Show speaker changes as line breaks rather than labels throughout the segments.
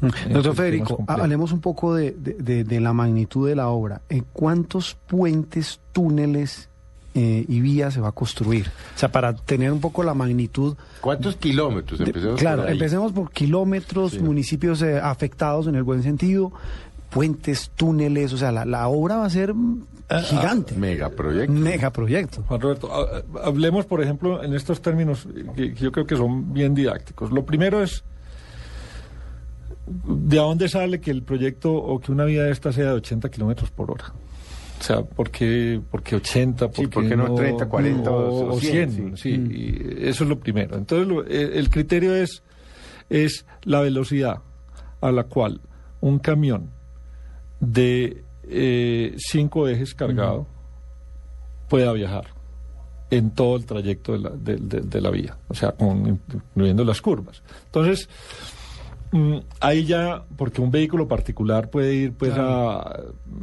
Doctor Federico, hablemos un poco de, de, la magnitud de la obra. ¿En cuántos puentes, túneles eh, y vías se va a construir? O sea, para tener un poco la magnitud.
¿Cuántos kilómetros?
Empecemos claro, empecemos por kilómetros, municipios eh, afectados en el buen sentido, puentes, túneles, o sea, la, obra va a ser ah, gigante.
Ah, megaproyecto.
Megaproyecto.
Juan Roberto, hablemos, por ejemplo, en estos términos que yo creo que son bien didácticos. Lo primero es ¿De dónde sale que el proyecto o que una vía de esta sea de 80 kilómetros por hora? O sea, ¿por qué, 80?
¿Por, qué no, 30, 40 o, 100?
sí, mm. eso es lo primero. Entonces, eh, el, criterio es, es la velocidad a la cual un camión de eh, cinco ejes cargado pueda viajar en todo el trayecto de la, de, la vía, o sea, incluyendo las curvas. Entonces, ahí ya, porque un vehículo particular puede ir pues a,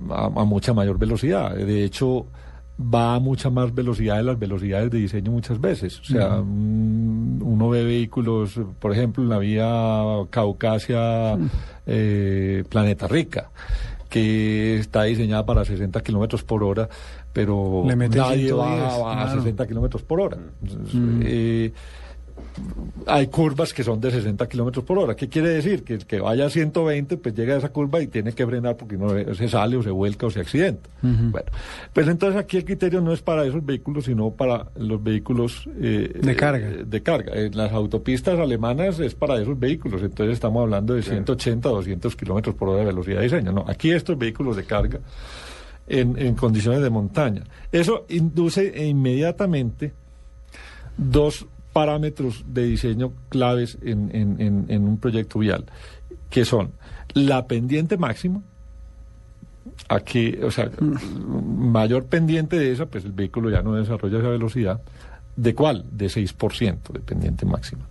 a, mucha mayor velocidad. De hecho, va a mucha más velocidad de las velocidades de diseño muchas veces. O sea, mm, uno ve vehículos, por ejemplo, en la vía Caucasia, eh, Planeta Rica, que está diseñada para 60 kilómetros por hora, pero nadie va, a 60 kilómetros por hora. Eh, hay curvas que son de 60 kilómetros por hora. ¿Qué quiere decir? Que el que vaya a 120, pues llega a esa curva y tiene que frenar porque no se sale o se vuelca o se accidenta. Bueno, pues entonces aquí el criterio no es para esos vehículos, sino para los vehículos
eh, de carga.
Eh, de carga. En las autopistas alemanas es para esos vehículos, entonces estamos hablando de 180 o 200 kilómetros por hora de velocidad de diseño. No, aquí estos vehículos de carga en, en condiciones de montaña. Eso induce inmediatamente dos parámetros de diseño claves en, en, en, un proyecto vial, que son la pendiente máxima, aquí, o sea, mayor pendiente de esa, pues el vehículo ya no desarrolla esa velocidad. ¿De cuál? De 6% de pendiente máxima.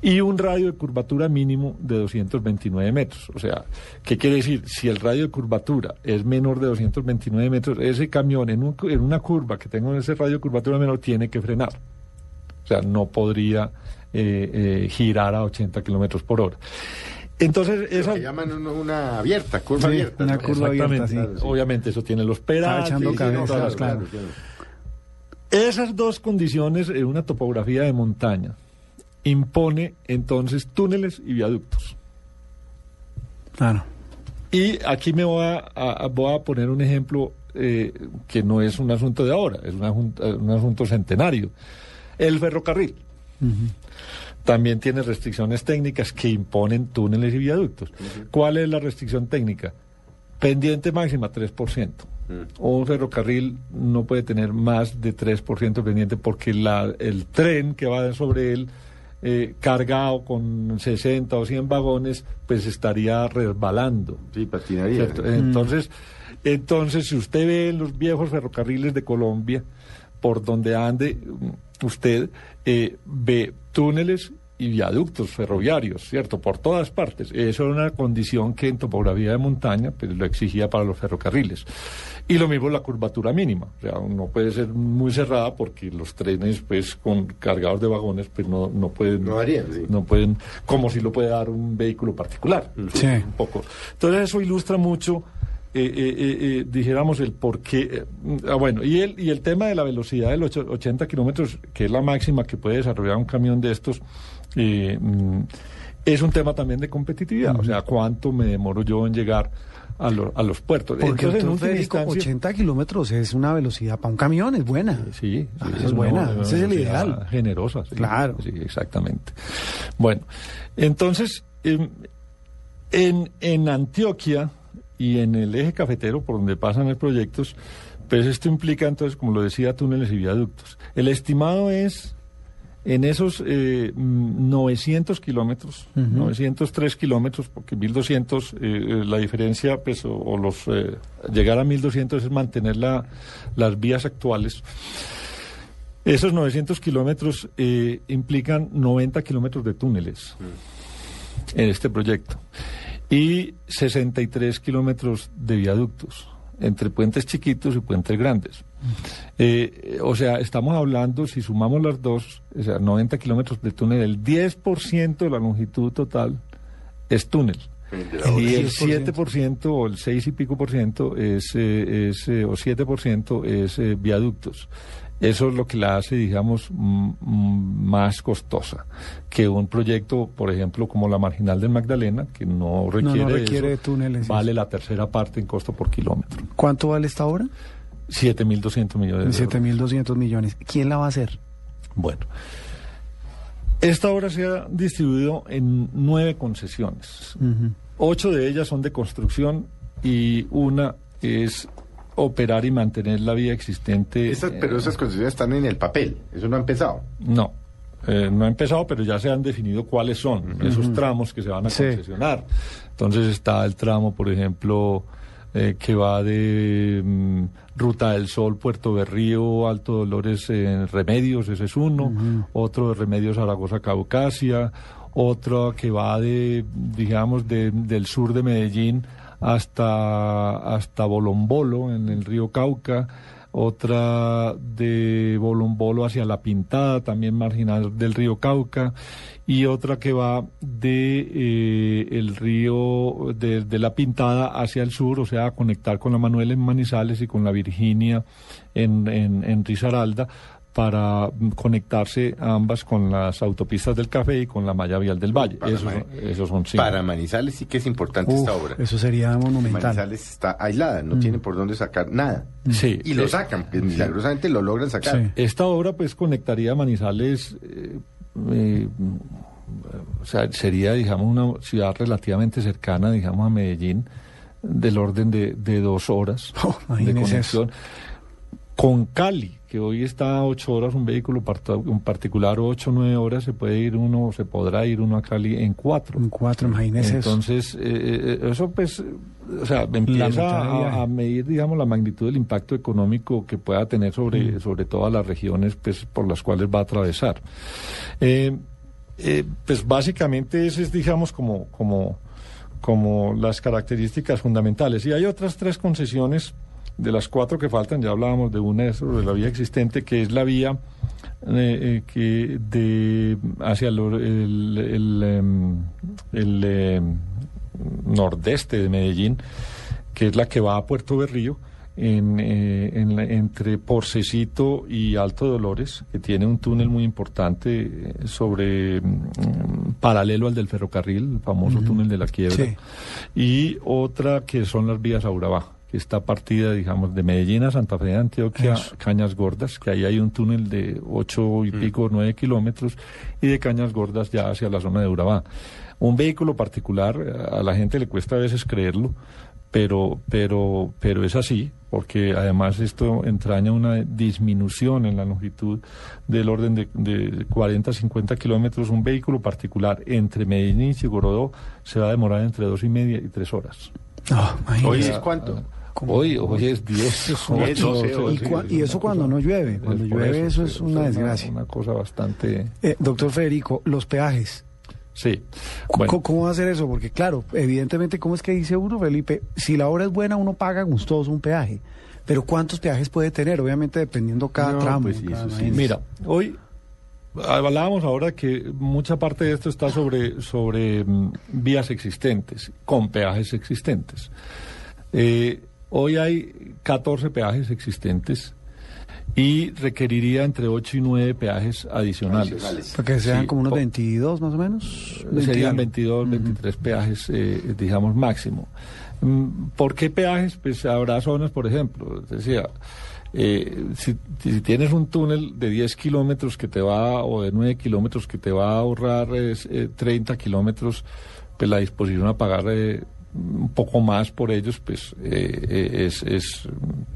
Y un radio de curvatura mínimo de 229 metros. O sea, ¿qué quiere decir? Si el radio de curvatura es menor de 229 metros, ese camión en, un, en una curva que tenga ese radio de curvatura menor tiene que frenar. O sea, no podría eh, eh, girar a 80 kilómetros por hora. Entonces, esa...
que llaman una abierta, curva abierta.
Una curva abierta, sí. Obviamente, eso tiene los pedales.
claro.
Esas dos condiciones en una topografía de montaña impone entonces túneles y viaductos.
Claro.
Y aquí me voy a, voy a poner un ejemplo eh, que no es un asunto de ahora, es un asunto centenario. El ferrocarril también tiene restricciones técnicas que imponen túneles y viaductos. ¿Cuál es la restricción técnica? Pendiente máxima 3%. Mm. Un ferrocarril no puede tener más de 3% pendiente porque la, el tren que va sobre él eh, cargado con 60 o 100 vagones, pues estaría resbalando.
Sí, patinaría.
Entonces, entonces, si usted ve los viejos ferrocarriles de Colombia, por donde ande usted eh, ve túneles y viaductos ferroviarios, ¿cierto? Por todas partes. Eso era una condición que en topografía de montaña pues, lo exigía para los ferrocarriles. Y lo mismo la curvatura mínima. O sea, no puede ser muy cerrada porque los trenes, pues, con cargados de vagones, pues no, no pueden...
No harían,
No pueden, como si lo puede dar un vehículo particular.
Sí.
Un poco. Entonces eso ilustra mucho eh, eh, eh, dijéramos el por qué. ah, bueno, y el, y el tema de la velocidad de los 80 kilómetros, que es la máxima que puede desarrollar un camión de estos, mm, es un tema también de competitividad. O sea, cuánto me demoro yo en llegar a, a los puertos.
Porque Entonces, 80 kilómetros es una velocidad para un camión, es buena.
Sí,
ah, es, buena, ese es el ideal.
Generosa,
claro.
Sí, exactamente. Bueno, entonces, em, en, en Antioquia, y en el eje cafetero por donde pasan los proyectos, pues esto implica entonces, como lo decía, túneles y viaductos. El estimado es en esos 900 eh, kilómetros, 903 kilómetros, porque 1200, eh, eh, la diferencia, pues, o, los, llegar a 1200 es mantener la, las vías actuales. Esos 900 kilómetros implican 90 kilómetros de túneles mm. en este proyecto y 63 kilómetros de viaductos entre puentes chiquitos y puentes grandes. Eh, o sea, estamos hablando, si sumamos las dos, o sea, 90 kilómetros de túnel, el 10% de la longitud total es túnel. Y el 7% o el 6 y pico por ciento es, es o 7 por ciento es viaductos. Eso es lo que la hace, digamos, más costosa que un proyecto, por ejemplo, como la marginal del Magdalena, que no requiere,
túneles.
Vale la tercera parte en costo por kilómetro.
¿Cuánto vale esta obra?
7.200 millones.
7.200 millones. ¿Quién la va a hacer?
Bueno, esta obra se ha distribuido en nueve concesiones. Ocho de ellas son de construcción y una es operar y mantener la vía existente.
pero esas concesiones están en el papel, eso no ha empezado.
No, eh, no ha empezado, pero ya se han definido cuáles son esos tramos que se van a concesionar. Entonces está el tramo, por ejemplo, eh, que va de mm, Ruta del Sol, Puerto Berrío, Alto Dolores, en Remedios, ese es uno. Otro de Remedios, Zaragoza, Caucasia. Otro que va de, digamos, del sur de Medellín hasta, hasta Bolombolo, en el río Cauca, otra de Bolombolo hacia La Pintada, también marginal del río Cauca, y otra que va de eh, el río de, La Pintada hacia el sur, o sea, a conectar con la Manuel en Manizales y con la Virginia en, en, en Risaralda, para conectarse ambas con las autopistas del Café y con la malla vial del Valle. Eso, son
Para Manizales sí que es importante esta obra.
Eso sería monumental.
Manizales está aislada, no mm. tiene por dónde sacar nada.
Sí.
Y lo sacan, pues, milagrosamente lo logran sacar.
Esta obra pues conectaría Manizales... Eh, eh, o sea, sería, digamos, una ciudad relativamente cercana, digamos, a Medellín, del orden de, dos horas
oh, de conexión.
Con Cali, que hoy está a ocho horas un vehículo en particular, ocho o nueve horas, se puede ir uno, se podrá ir uno a Cali en cuatro.
En cuatro, imagínese
Entonces, eh, eh, eso pues, o sea, empieza a, medir, digamos, la magnitud del impacto económico que pueda tener sobre, mm. sobre todas las regiones pues, por las cuales va a atravesar. Eh, pues básicamente ese es, digamos, como, como, como las características fundamentales. Y hay otras tres concesiones de las cuatro que faltan, ya hablábamos de una de la vía existente, que es la vía eh, eh, que de hacia el, el, em, em, nordeste de Medellín, que es la que va a Puerto Berrío, en, eh, entre Porcecito y Alto Dolores, que tiene un túnel muy importante sobre mm, paralelo al del ferrocarril, el famoso túnel de la quiebra, y otra que son las vías a Urabá que está partida, digamos, de Medellín a Santa Fe de Antioquia, Cañas Gordas, que ahí hay un túnel de ocho y mm. pico, nueve kilómetros, y de Cañas Gordas ya hacia la zona de Urabá. Un vehículo particular, a la gente le cuesta a veces creerlo, pero, pero, pero es así, porque además esto entraña una disminución en la longitud del orden de, de 40 a 50 kilómetros. Un vehículo particular entre Medellín y Chigorodó se va a demorar entre dos y media y tres horas.
¿Hoy es cuánto?
Hoy, hoy es 10,
¿Y, eso cuando no llueve. Cuando llueve eso, es una desgracia.
Una, cosa bastante...
Eh, doctor Federico, los peajes.
Sí.
¿Cómo, va a ser eso? Porque claro, evidentemente, ¿cómo es que dice uno, Felipe? Si la obra es buena, uno paga gustoso un peaje. Pero ¿cuántos peajes puede tener? Obviamente dependiendo cada tramo. Pues
Mira, hoy hablábamos ahora que mucha parte de esto está sobre, sobre mm, vías existentes, con peajes existentes. Eh, Hoy hay 14 peajes existentes y requeriría entre 8 y 9 peajes adicionales.
Para que sean como unos 22 más o menos.
Serían 22, 23 peajes, eh, digamos, máximo. Mm, ¿Por qué peajes? Pues habrá zonas, por ejemplo, decía, eh, si, tienes un túnel de 10 kilómetros que te va, o de 9 kilómetros que te va a ahorrar 30 kilómetros, pues la disposición a pagar un poco más por ellos, pues eh, eh, es, es,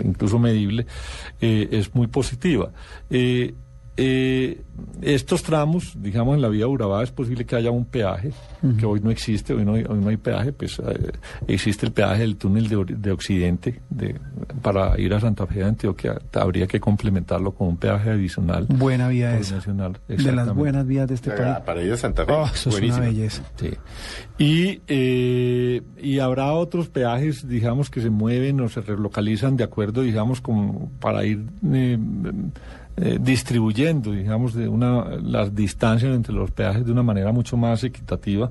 incluso medible, eh, es muy positiva. Eh, estos tramos, digamos, en la vía Urabá es posible que haya un peaje, que hoy no existe, hoy no, hoy no hay peaje, pues eh, existe el peaje del túnel de, de Occidente de, para ir a Santa Fe de Antioquia, habría que complementarlo con un peaje adicional.
Buena vía esa. de las buenas vías de este país.
Para ir a Santa Fe.
Oh, eso es una belleza.
Sí. Y, eh, y habrá otros peajes, digamos, que se mueven o se relocalizan de acuerdo, digamos, con, para ir eh, distribuyendo, digamos, de una, las distancias entre los peajes de una manera mucho más equitativa,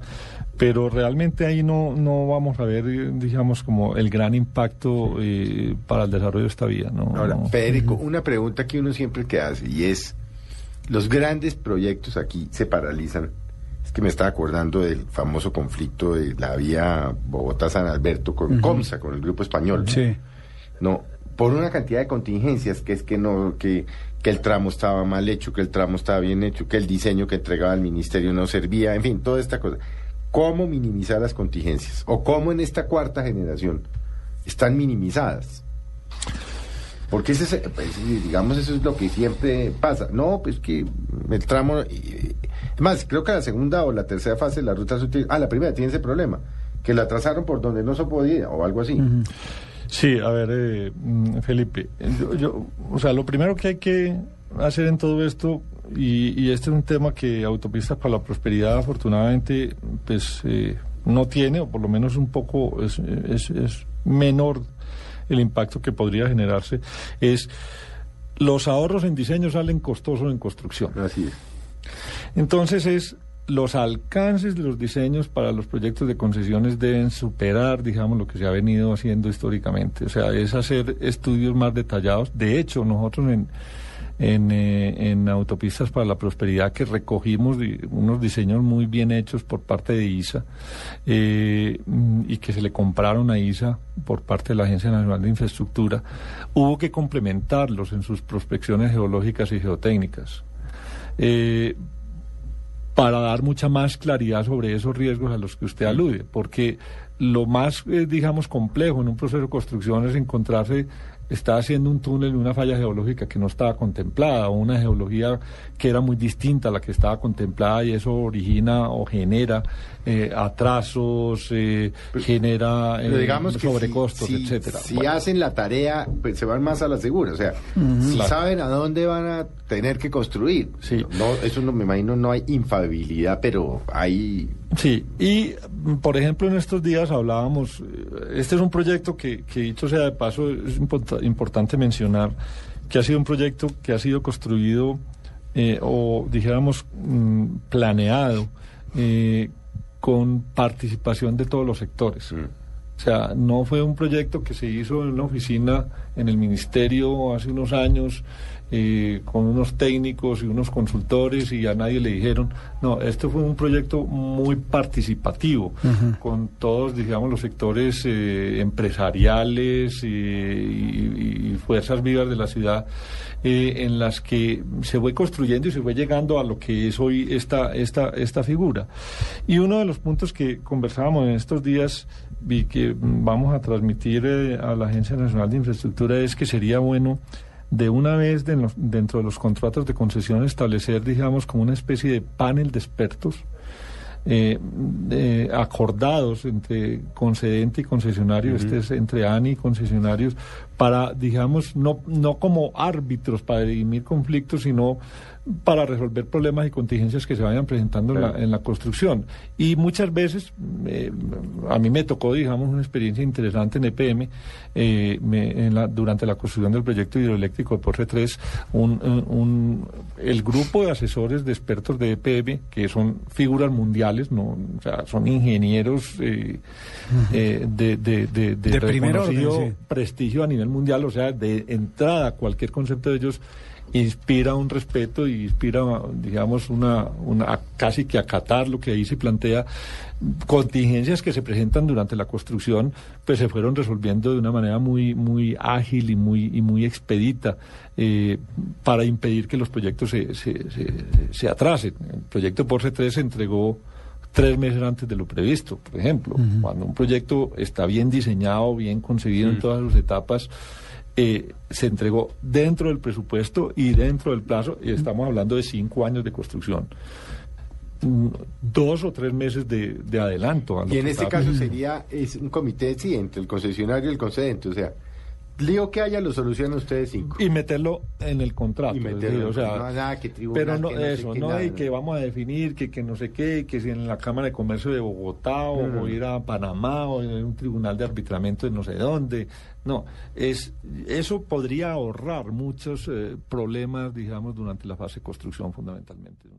pero realmente ahí no, no vamos a ver, digamos, como el gran impacto eh, para el desarrollo de esta vía. ¿no?
Ahora, Federico, una pregunta que uno siempre que hace y es, los grandes proyectos aquí se paralizan. Es que me estaba acordando del famoso conflicto de la vía Bogotá-San Alberto con Comsa, con el grupo español.
Sí.
No, por una cantidad de contingencias que es que no, que que el tramo estaba mal hecho, que el tramo estaba bien hecho, que el diseño que entregaba el ministerio no servía, en fin, toda esta cosa. ¿Cómo minimizar las contingencias? ¿O cómo en esta cuarta generación están minimizadas? Porque ese, pues, digamos, eso es lo que siempre pasa. No, pues que el tramo... Es más, creo que la segunda o la tercera fase de la ruta... Ah, la primera tiene ese problema, que la trazaron por donde no se podía o algo así.
Sí, a ver, eh, mm, Felipe, yo, o sea, lo primero que hay que hacer en todo esto, y, este es un tema que Autopistas para la Prosperidad afortunadamente pues eh, no tiene, o por lo menos un poco es, es, es menor el impacto que podría generarse, es los ahorros en diseño salen costosos en construcción.
Así es.
Entonces es los alcances de los diseños para los proyectos de concesiones deben superar, digamos, lo que se ha venido haciendo históricamente. O sea, es hacer estudios más detallados. De hecho, nosotros en, en, eh, en Autopistas para la Prosperidad que recogimos unos diseños muy bien hechos por parte de ISA eh, y que se le compraron a ISA por parte de la Agencia Nacional de Infraestructura, hubo que complementarlos en sus prospecciones geológicas y geotécnicas. Eh, para dar mucha más claridad sobre esos riesgos a los que usted alude, porque lo más, eh, digamos, complejo en un proceso de construcción es encontrarse está haciendo un túnel, una falla geológica que no estaba contemplada, o una geología que era muy distinta a la que estaba contemplada y eso origina o genera eh, atrasos, eh, genera
eh, digamos sobrecostos, si, etcétera. Si hacen la tarea, pues se van más a la segura, o sea, si saben a dónde van a tener que construir. Sí. No, eso no me imagino no hay infabilidad, pero hay
Sí, y por ejemplo en estos días hablábamos, este es un proyecto que, dicho sea de paso, es importante mencionar que ha sido un proyecto que ha sido construido o dijéramos mm, planeado eh, con participación de todos los sectores. Mm. O sea, no fue un proyecto que se hizo en una oficina en el ministerio hace unos años eh, con unos técnicos y unos consultores y a nadie le dijeron. No, este fue un proyecto muy participativo, con todos, digamos, los sectores eh, empresariales y, y, fuerzas vivas de la ciudad eh, en las que se fue construyendo y se fue llegando a lo que es hoy esta, esta, esta figura. Y uno de los puntos que conversábamos en estos días y que vamos a transmitir eh, a la Agencia Nacional de Infraestructura es que sería bueno de una vez dentro de los contratos de concesión establecer, digamos, como una especie de panel de expertos eh, acordados entre concedente y concesionario, este es entre ANI y concesionarios, para, digamos, no, no como árbitros para dirimir conflictos, sino para resolver problemas y contingencias que se vayan presentando en, la, construcción. Y muchas veces, eh, a mí me tocó, digamos, una experiencia interesante en EPM, eh, en la, durante la construcción del proyecto hidroeléctrico de Porre 3, un, un, el grupo de asesores de expertos de EPM, que son figuras mundiales, no, o sea, son ingenieros eh, de, de, de, de, reconocido prestigio a nivel mundial, o sea, de entrada cualquier concepto de ellos inspira un respeto y inspira, digamos, una, una casi que acatar lo que ahí se plantea. Contingencias que se presentan durante la construcción, pues se fueron resolviendo de una manera muy, muy ágil y muy, y muy expedita eh, para impedir que los proyectos se, se, se, atrasen. El proyecto Porsche 3 se entregó tres meses antes de lo previsto, por ejemplo. Cuando un proyecto está bien diseñado, bien concebido en todas sus etapas, eh, se entregó dentro del presupuesto y dentro del plazo, y estamos hablando de cinco años de construcción. Mm, dos o tres meses de, adelanto.
y en este caso sería es un comité, sí, entre el concesionario y el concedente, o sea, lío que haya lo solucionan ustedes cinco.
Y meterlo en el contrato.
Y meterlo,
o sea,
no, nada, que tribunal,
pero no,
que no sé
eso, no
nada,
y que vamos a definir que, que no sé qué, que si en la Cámara de Comercio de Bogotá o, o ir a Panamá o en un tribunal de arbitramiento de no sé dónde. No, es eso podría ahorrar muchos eh, problemas, digamos, durante la fase de construcción fundamentalmente.